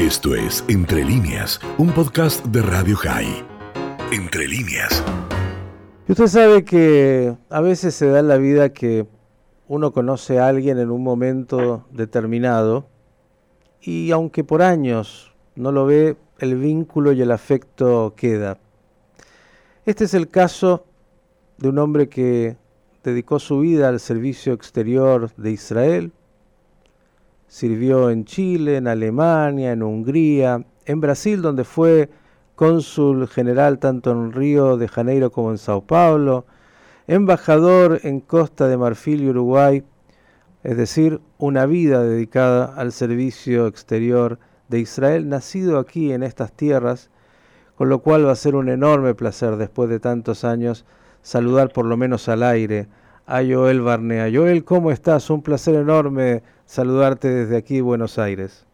Esto es Entre líneas, un podcast de Radio High. Entre líneas. Usted sabe que a veces se da en la vida que uno conoce a alguien en un momento determinado y aunque por años no lo ve, el vínculo y el afecto queda. Este es el caso de un hombre que dedicó su vida al servicio exterior de Israel, sirvió en Chile, en Alemania, en Hungría, en Brasil, donde fue cónsul general tanto en Río de Janeiro como en Sao Paulo, embajador en Costa de Marfil y Uruguay, es decir, una vida dedicada al servicio exterior de Israel, nacido aquí en estas tierras, con lo cual va a ser un enorme placer después de tantos años saludar por lo menos al aire a Joel Barnea. Joel, ¿cómo estás? Un placer enorme saludarte desde aquí, Buenos Aires.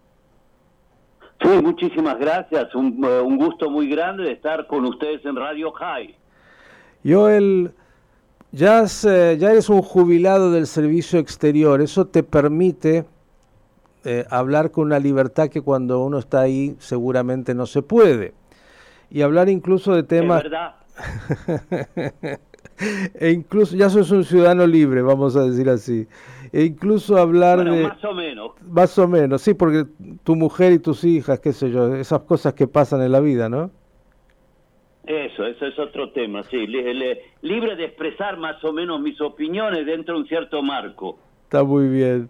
Sí, muchísimas gracias. Un, eh, un, gusto muy grande de estar con ustedes en Radio High. Joel, ya, eh, ya eres un jubilado del servicio exterior. Eso te permite eh, hablar con una libertad que cuando uno está ahí seguramente no se puede. Y hablar incluso de temas... Es verdad. e incluso ya sos un ciudadano libre, vamos a decir así. E incluso hablar bueno, de... Más o menos. Más o menos, sí, porque tu mujer y tus hijas, qué sé yo, esas cosas que pasan en la vida, ¿no? Eso, eso es otro tema, sí. libre de expresar más o menos mis opiniones dentro de un cierto marco. Está muy bien.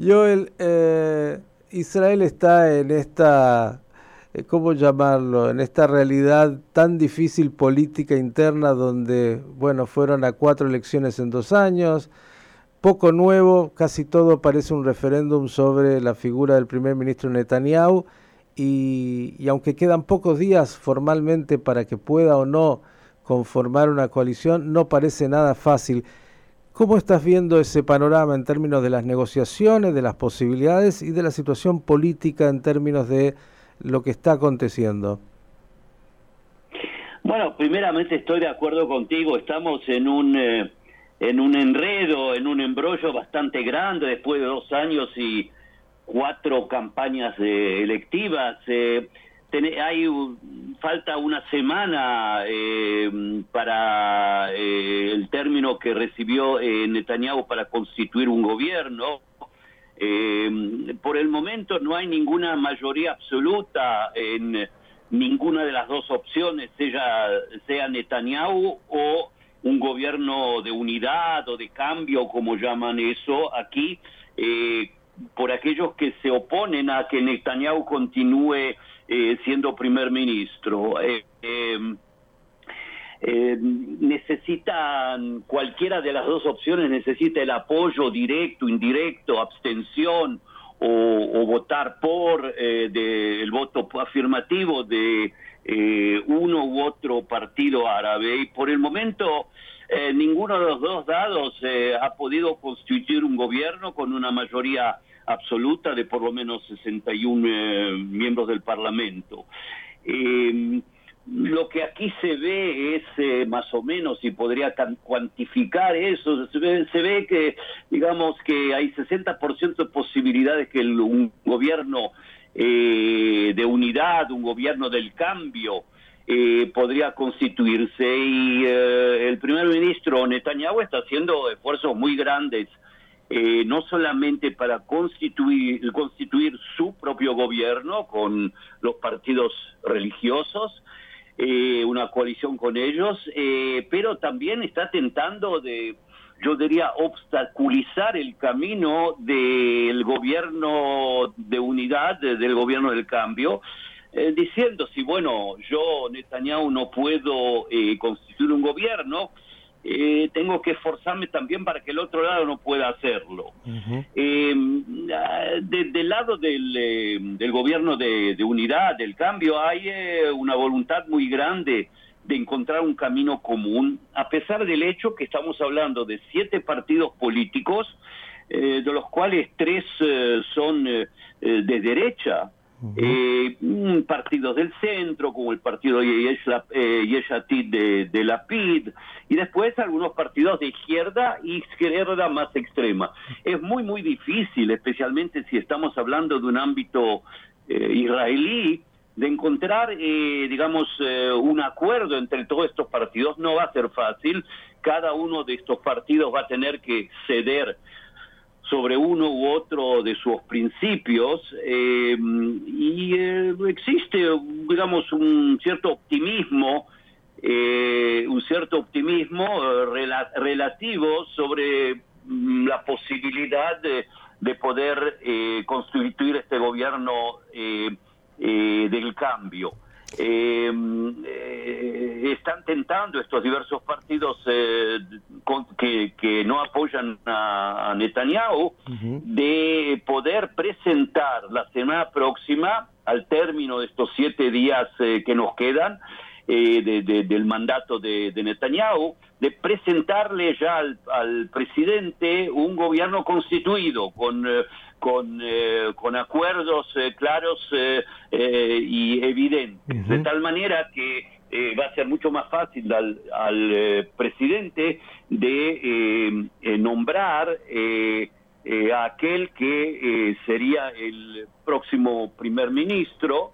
Joel, eh, Israel está en esta ¿cómo llamarlo? En esta realidad tan difícil política interna donde, bueno, fueron a cuatro elecciones en dos años, poco nuevo, casi todo parece un referéndum sobre la figura del primer ministro Netanyahu y, y aunque quedan pocos días formalmente para que pueda o no conformar una coalición, no parece nada fácil. ¿Cómo estás viendo ese panorama en términos de las negociaciones, de las posibilidades y de la situación política en términos de lo que está aconteciendo? Bueno, primeramente estoy de acuerdo contigo, estamos en un, eh, en un enredo, en un embrollo bastante grande después de dos años y cuatro campañas eh, electivas. Eh, hay falta una semana para el término que recibió Netanyahu para constituir un gobierno. Eh, por el momento no hay ninguna mayoría absoluta en ninguna de las dos opciones, sea, sea Netanyahu o un gobierno de unidad o de cambio, como llaman eso aquí, eh, por aquellos que se oponen a que Netanyahu continúe eh, siendo primer ministro. Eh, eh eh, necesitan, cualquiera de las dos opciones necesita el apoyo directo, indirecto, abstención o, votar por eh, el voto afirmativo de eh, uno u otro partido árabe. Y por el momento eh, ninguno de los dos dados ha podido constituir un gobierno con una mayoría absoluta de por lo menos 61 miembros del Parlamento. Eh, lo que aquí se ve es eh, más o menos, y podría cuantificar eso, se ve, que, digamos, que hay 60% de posibilidades que un gobierno eh, de unidad, un gobierno del cambio, eh, podría constituirse. Y el primer ministro Netanyahu está haciendo esfuerzos muy grandes no solamente para constituir, constituir su propio gobierno con los partidos religiosos, eh, una coalición con ellos, eh, pero también está tentando de, yo diría, obstaculizar el camino del gobierno de unidad, del gobierno del cambio, eh, diciendo si, bueno, yo, Netanyahu, no puedo constituir un gobierno, eh, tengo que esforzarme también para que el otro lado no pueda hacerlo. Eh, del lado del, eh, del gobierno de, unidad, del cambio, hay una voluntad muy grande de encontrar un camino común, a pesar del hecho que estamos hablando de siete partidos políticos, de los cuales tres son de derecha, eh, partidos del centro, como el partido Yeshatid de, de la PID, y después algunos partidos de izquierda y izquierda más extrema. Es muy, muy difícil, especialmente si estamos hablando de un ámbito israelí de encontrar, digamos, un acuerdo entre todos estos partidos no va a ser fácil. Cada uno de estos partidos va a tener que ceder sobre uno u otro de sus principios y existe, digamos, un cierto optimismo eh, un cierto optimismo eh, relativo sobre mm, la posibilidad de, poder eh, constituir este gobierno del cambio. Están tentando estos diversos partidos que, no apoyan a, Netanyahu de poder presentar la semana próxima, al término de estos siete días que nos quedan, eh, del mandato de, Netanyahu, de presentarle ya al, presidente un gobierno constituido con, eh, con, eh, con acuerdos claros y evidentes, de tal manera que va a ser mucho más fácil al, al presidente de nombrar a aquel que sería el próximo primer ministro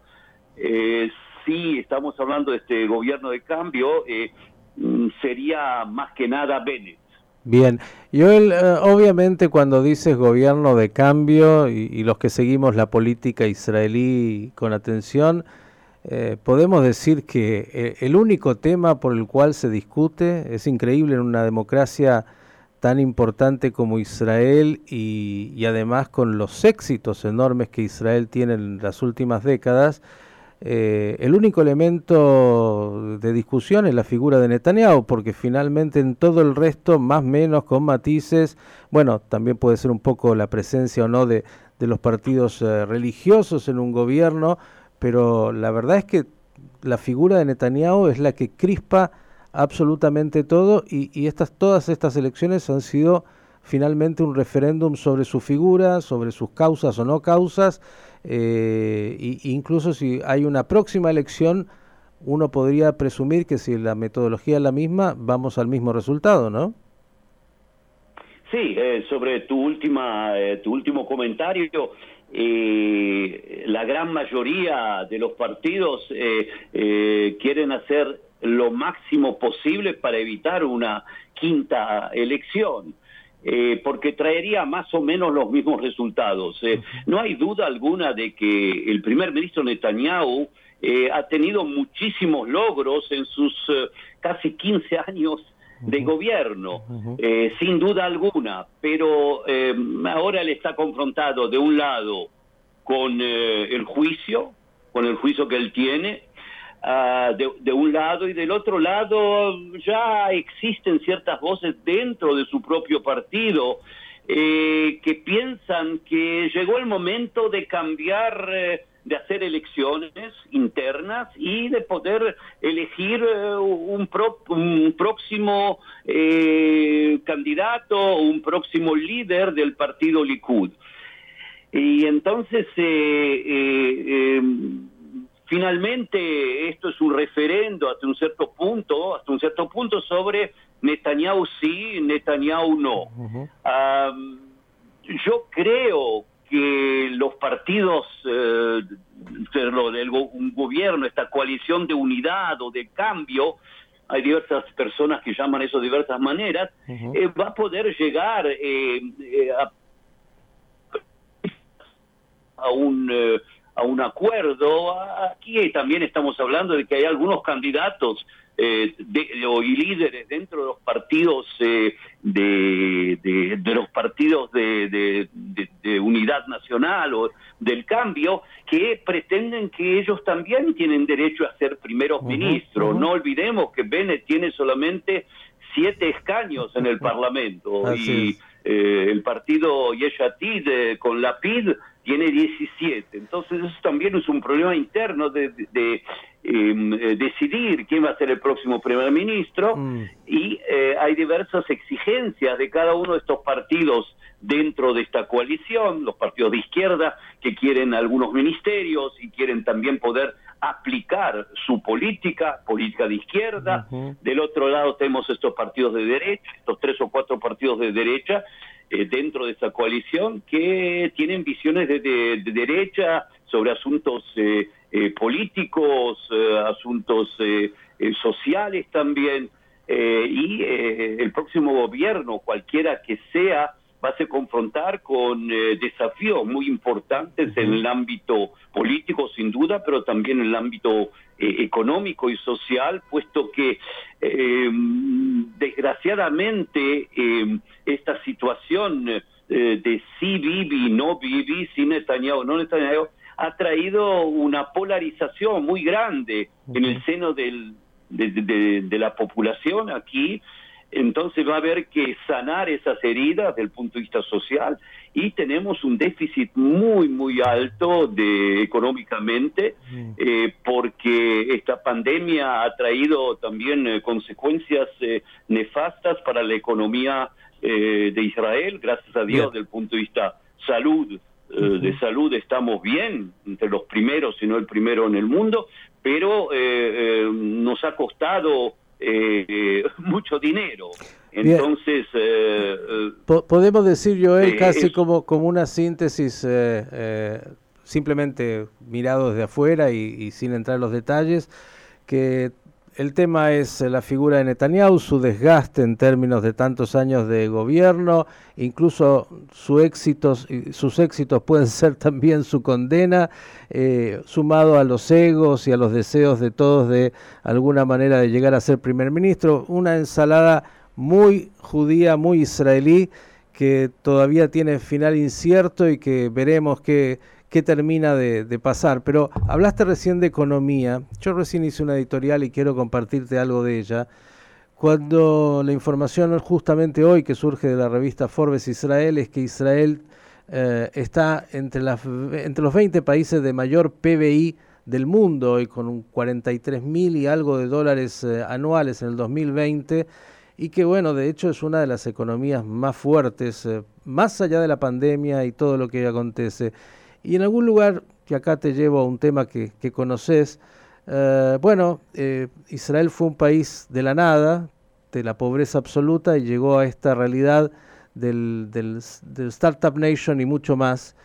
si estamos hablando de este gobierno de cambio, eh, mm, sería más que nada Bennett. Bien, yo eh, obviamente cuando dices gobierno de cambio y, los que seguimos la política israelí con atención, eh, podemos decir que el único tema por el cual se discute es increíble en una democracia tan importante como Israel y, y además con los éxitos enormes que Israel tiene en las últimas décadas, eh, el único elemento de discusión es la figura de Netanyahu, porque finalmente en todo el resto, más o menos con matices, bueno, también puede ser un poco la presencia o no de, los partidos eh, religiosos en un gobierno, pero la verdad es que la figura de Netanyahu es la que crispa absolutamente todo y, y estas, todas estas elecciones han sido finalmente un referéndum sobre su figura, sobre sus causas o no causas, eh, incluso si hay una próxima elección, uno podría presumir que si la metodología es la misma, vamos al mismo resultado, ¿no? Sí, eh, sobre tu última, eh, tu último comentario, eh, la gran mayoría de los partidos quieren hacer lo máximo posible para evitar una quinta elección. Eh, porque traería más o menos los mismos resultados. Eh, no hay duda alguna de que el primer ministro Netanyahu eh, ha tenido muchísimos logros en sus casi 15 años de gobierno, sin duda alguna, pero ahora él está confrontado de un lado con el juicio, con el juicio que él tiene, Ah, de, un lado y del otro lado ya existen ciertas voces dentro de su propio partido eh, que piensan que llegó el momento de cambiar, eh, de hacer elecciones internas y de poder elegir eh, un, un, próximo candidato, un próximo líder del partido Likud. Y entonces Finalmente, esto es un referendo hasta un cierto punto, hasta un cierto punto sobre Netanyahu sí, Netanyahu no. yo creo que los partidos eh, del un gobierno, esta coalición de unidad o de cambio, hay diversas personas que llaman eso de diversas maneras, eh, va a poder llegar eh, eh a, a un a un acuerdo. Aquí también estamos hablando de que hay algunos candidatos eh, de, y líderes dentro de los partidos eh, de, de, los partidos de, de, unidad nacional o del cambio que pretenden que ellos también tienen derecho a ser primeros ministros. No olvidemos que Bennett tiene solamente siete escaños en el Parlamento y eh, el partido Yeshatid con la PID tiene 17. Entonces eso también es un problema interno de, em, eh, decidir quién va a ser el próximo primer ministro mm. y eh, hay diversas exigencias de cada uno de estos partidos dentro de esta coalición, los partidos de izquierda que quieren algunos ministerios y quieren también poder aplicar su política, política de izquierda. Del otro lado tenemos estos partidos de derecha, estos tres o cuatro partidos de derecha eh, dentro de esa coalición que tienen visiones de, derecha sobre asuntos políticos, asuntos sociales también, y el próximo gobierno, cualquiera que sea, va a confrontar con eh, desafíos muy importantes en el ámbito político, sin duda, pero también en el ámbito eh, económico y social, puesto que em, desgraciadamente esta situación eh, de sí vivi, no vivi, sin Netanyahu, no Netanyahu, ha traído una polarización muy grande en el seno del, de la población aquí entonces va a haber que sanar esas heridas desde el punto de vista social y tenemos un déficit muy, muy alto de económicamente mm. eh, porque esta pandemia ha traído también eh, consecuencias eh, nefastas para la economía de Israel, gracias a Dios, desde el punto de vista salud. De salud estamos bien, entre los primeros, si no el primero en el mundo, pero nos ha costado eh, mucho dinero. Entonces... Eh, eh, podemos decir, Joel, casi como, como una síntesis, simplemente mirado desde afuera y, sin entrar en los detalles, que el tema es la figura de Netanyahu, su desgaste en términos de tantos años de gobierno, incluso éxitos, sus éxitos pueden ser también su condena, eh, sumado a los egos y a los deseos de todos de alguna manera de llegar a ser primer ministro, una ensalada muy judía, muy israelí, que todavía tiene final incierto y que veremos que qué termina de, pasar. Pero hablaste recién de economía. Yo recién hice una editorial y quiero compartirte algo de ella. Cuando la información justamente hoy que surge de la revista Forbes Israel es que Israel eh, está entre, las, entre los 20 países de mayor PBI del mundo y con un 43 mil y algo de dólares eh, anuales en el 2020 y que bueno, de hecho es una de las economías más fuertes, eh, más allá de la pandemia y todo lo que acontece. Y en algún lugar, que acá te llevo a un tema que, conoces, eh, bueno, eh, Israel fue un país de la nada, de la pobreza absoluta, y llegó a esta realidad del, Startup Nation y mucho más.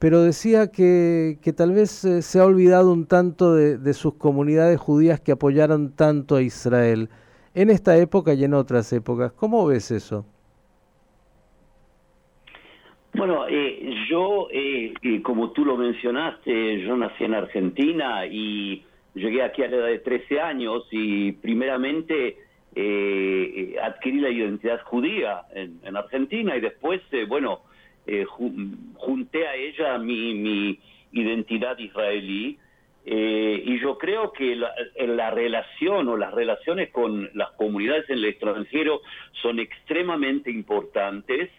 Pero decía que, tal vez eh, se ha olvidado un tanto de sus comunidades judías que apoyaron tanto a Israel en esta época y en otras épocas. ¿Cómo ves eso? Bueno, eh, yo, eh, como tú lo mencionaste, yo nací en Argentina y llegué aquí a la edad de 13 años y primeramente eh, adquirí la identidad judía en, Argentina y después, bueno, junté a ella mi, mi identidad israelí. y yo creo que la, la, relación o las relaciones con las comunidades en el extranjero son extremadamente importantes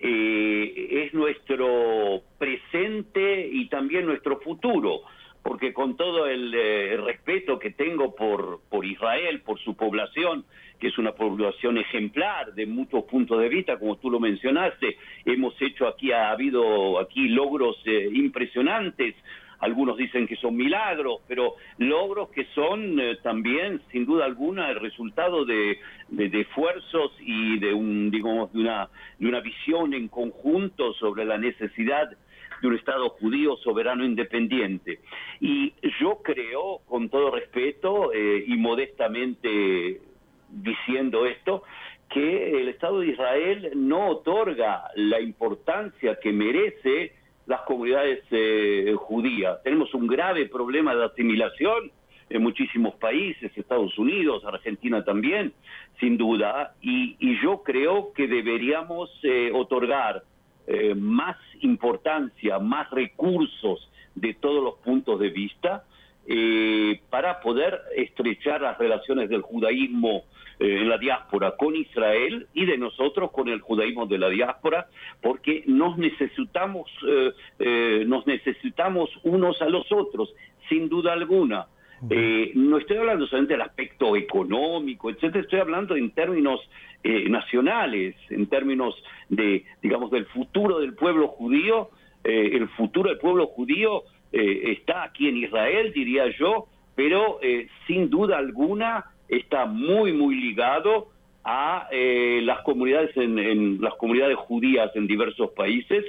eh, es nuestro presente y también nuestro futuro, porque con todo el, eh, respeto que tengo por, por Israel, por su población, que es una población ejemplar de muchos puntos de vista, como tú lo mencionaste, hemos hecho aquí, ha habido aquí logros eh, impresionantes, algunos dicen que son milagros, pero logros que son eh, también, sin duda alguna, el resultado de, esfuerzos y de, un, digamos, de, una, de una visión en conjunto sobre la necesidad de un Estado judío soberano independiente. Y yo creo, con todo respeto eh, y modestamente diciendo esto, que el Estado de Israel no otorga la importancia que merece las comunidades eh, judías. Tenemos un grave problema de asimilación en muchísimos países, Estados Unidos, Argentina también, sin duda, y, yo creo que deberíamos eh, otorgar eh, más importancia, más recursos de todos los puntos de vista para poder estrechar las relaciones del judaísmo eh, en la diáspora con Israel y de nosotros con el judaísmo de la diáspora, porque nos necesitamos, eh, eh, nos necesitamos unos a los otros, sin duda alguna. no estoy hablando solamente del aspecto económico, etcétera, estoy hablando en términos nacionales, en términos de, digamos, del futuro del pueblo judío. el futuro del pueblo judío está aquí en Israel, diría yo, pero sin duda alguna está muy, muy ligado a eh, las comunidades en, las comunidades judías en diversos países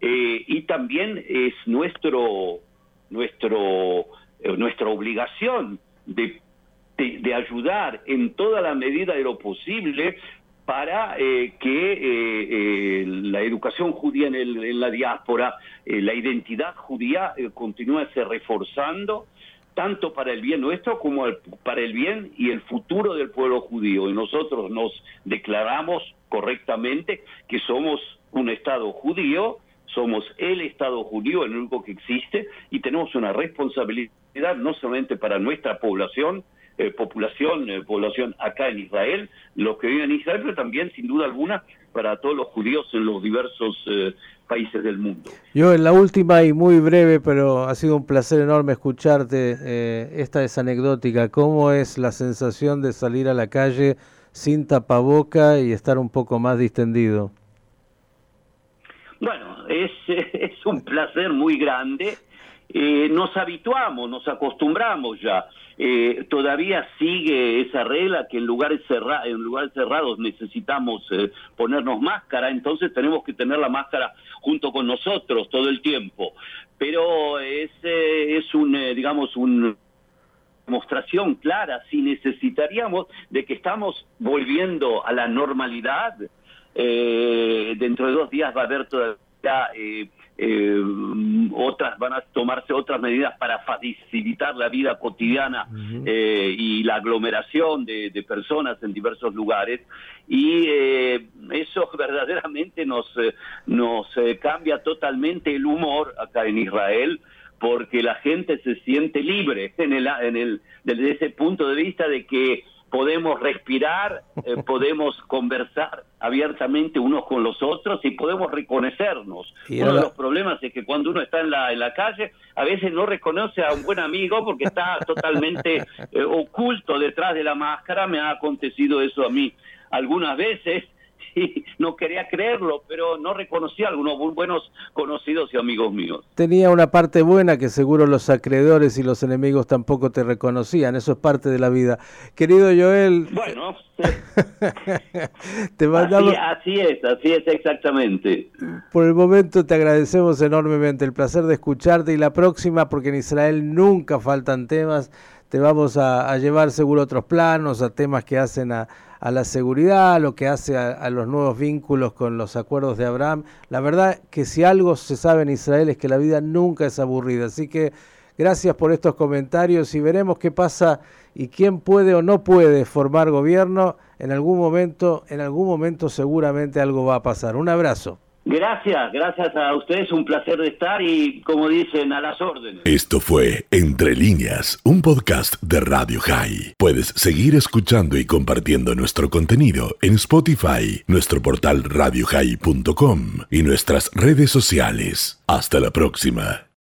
eh, y también es nuestro nuestro, eh, nuestra obligación de, ayudar en toda la medida de lo posible para eh, que eh, la educación judía en, en la diáspora, la identidad judía continúe se reforzando tanto para el bien nuestro como para el bien y el futuro del pueblo judío. Y nosotros nos declaramos correctamente que somos un Estado judío, somos el Estado judío, el único que existe, y tenemos una responsabilidad no solamente para nuestra población, eh, población, eh, población acá en Israel, los que viven en Israel, pero también, sin duda alguna, para todos los judíos en los diversos eh, países del mundo. Yo en la última y muy breve, pero ha sido un placer enorme escucharte, esta es anecdótica, ¿cómo es la sensación de salir a la calle sin tapaboca y estar un poco más distendido? Bueno, es, es un placer muy grande. Eh, nos habituamos, nos acostumbramos ya. Eh, todavía sigue esa regla que en lugares, en lugares cerrados necesitamos eh, ponernos máscara, entonces tenemos que tener la máscara junto con nosotros todo el tiempo. Pero es, es un, digamos, un demostración clara si necesitaríamos de que estamos volviendo a la normalidad. Eh, dentro de dos días va a haber todavía eh, eh, otras, van a tomarse otras medidas para facilitar la vida cotidiana y la aglomeración de, de, personas en diversos lugares. Y eso verdaderamente nos, nos cambia totalmente el humor acá en Israel porque la gente se siente libre en el, en el, desde ese punto de vista de que podemos respirar, eh, podemos conversar abiertamente unos con los otros y podemos reconocernos. Uno de los problemas es que cuando uno está en la, en la calle, a veces no reconoce a un buen amigo porque está totalmente eh, oculto detrás de la máscara. Me ha acontecido eso a mí algunas veces no quería creerlo, pero no reconocía a algunos buenos conocidos y amigos míos. Tenía una parte buena que seguro los acreedores y los enemigos tampoco te reconocían, eso es parte de la vida. Querido Joel... Bueno, te mandamos... así, así es, así es exactamente. Por el momento te agradecemos enormemente el placer de escucharte y la próxima, porque en Israel nunca faltan temas, te vamos a, llevar seguro otros planos, a temas que hacen a, la seguridad, lo que hace a, los nuevos vínculos con los acuerdos de Abraham. La verdad que si algo se sabe en Israel es que la vida nunca es aburrida. Así que gracias por estos comentarios y veremos qué pasa y quién puede o no puede formar gobierno. En algún momento, en algún momento seguramente algo va a pasar. Un abrazo. Gracias, gracias a ustedes, un placer estar y como dicen, a las órdenes. Esto fue Entre líneas, un podcast de Radio High. Puedes seguir escuchando y compartiendo nuestro contenido en Spotify, nuestro portal radiohigh.com y nuestras redes sociales. Hasta la próxima.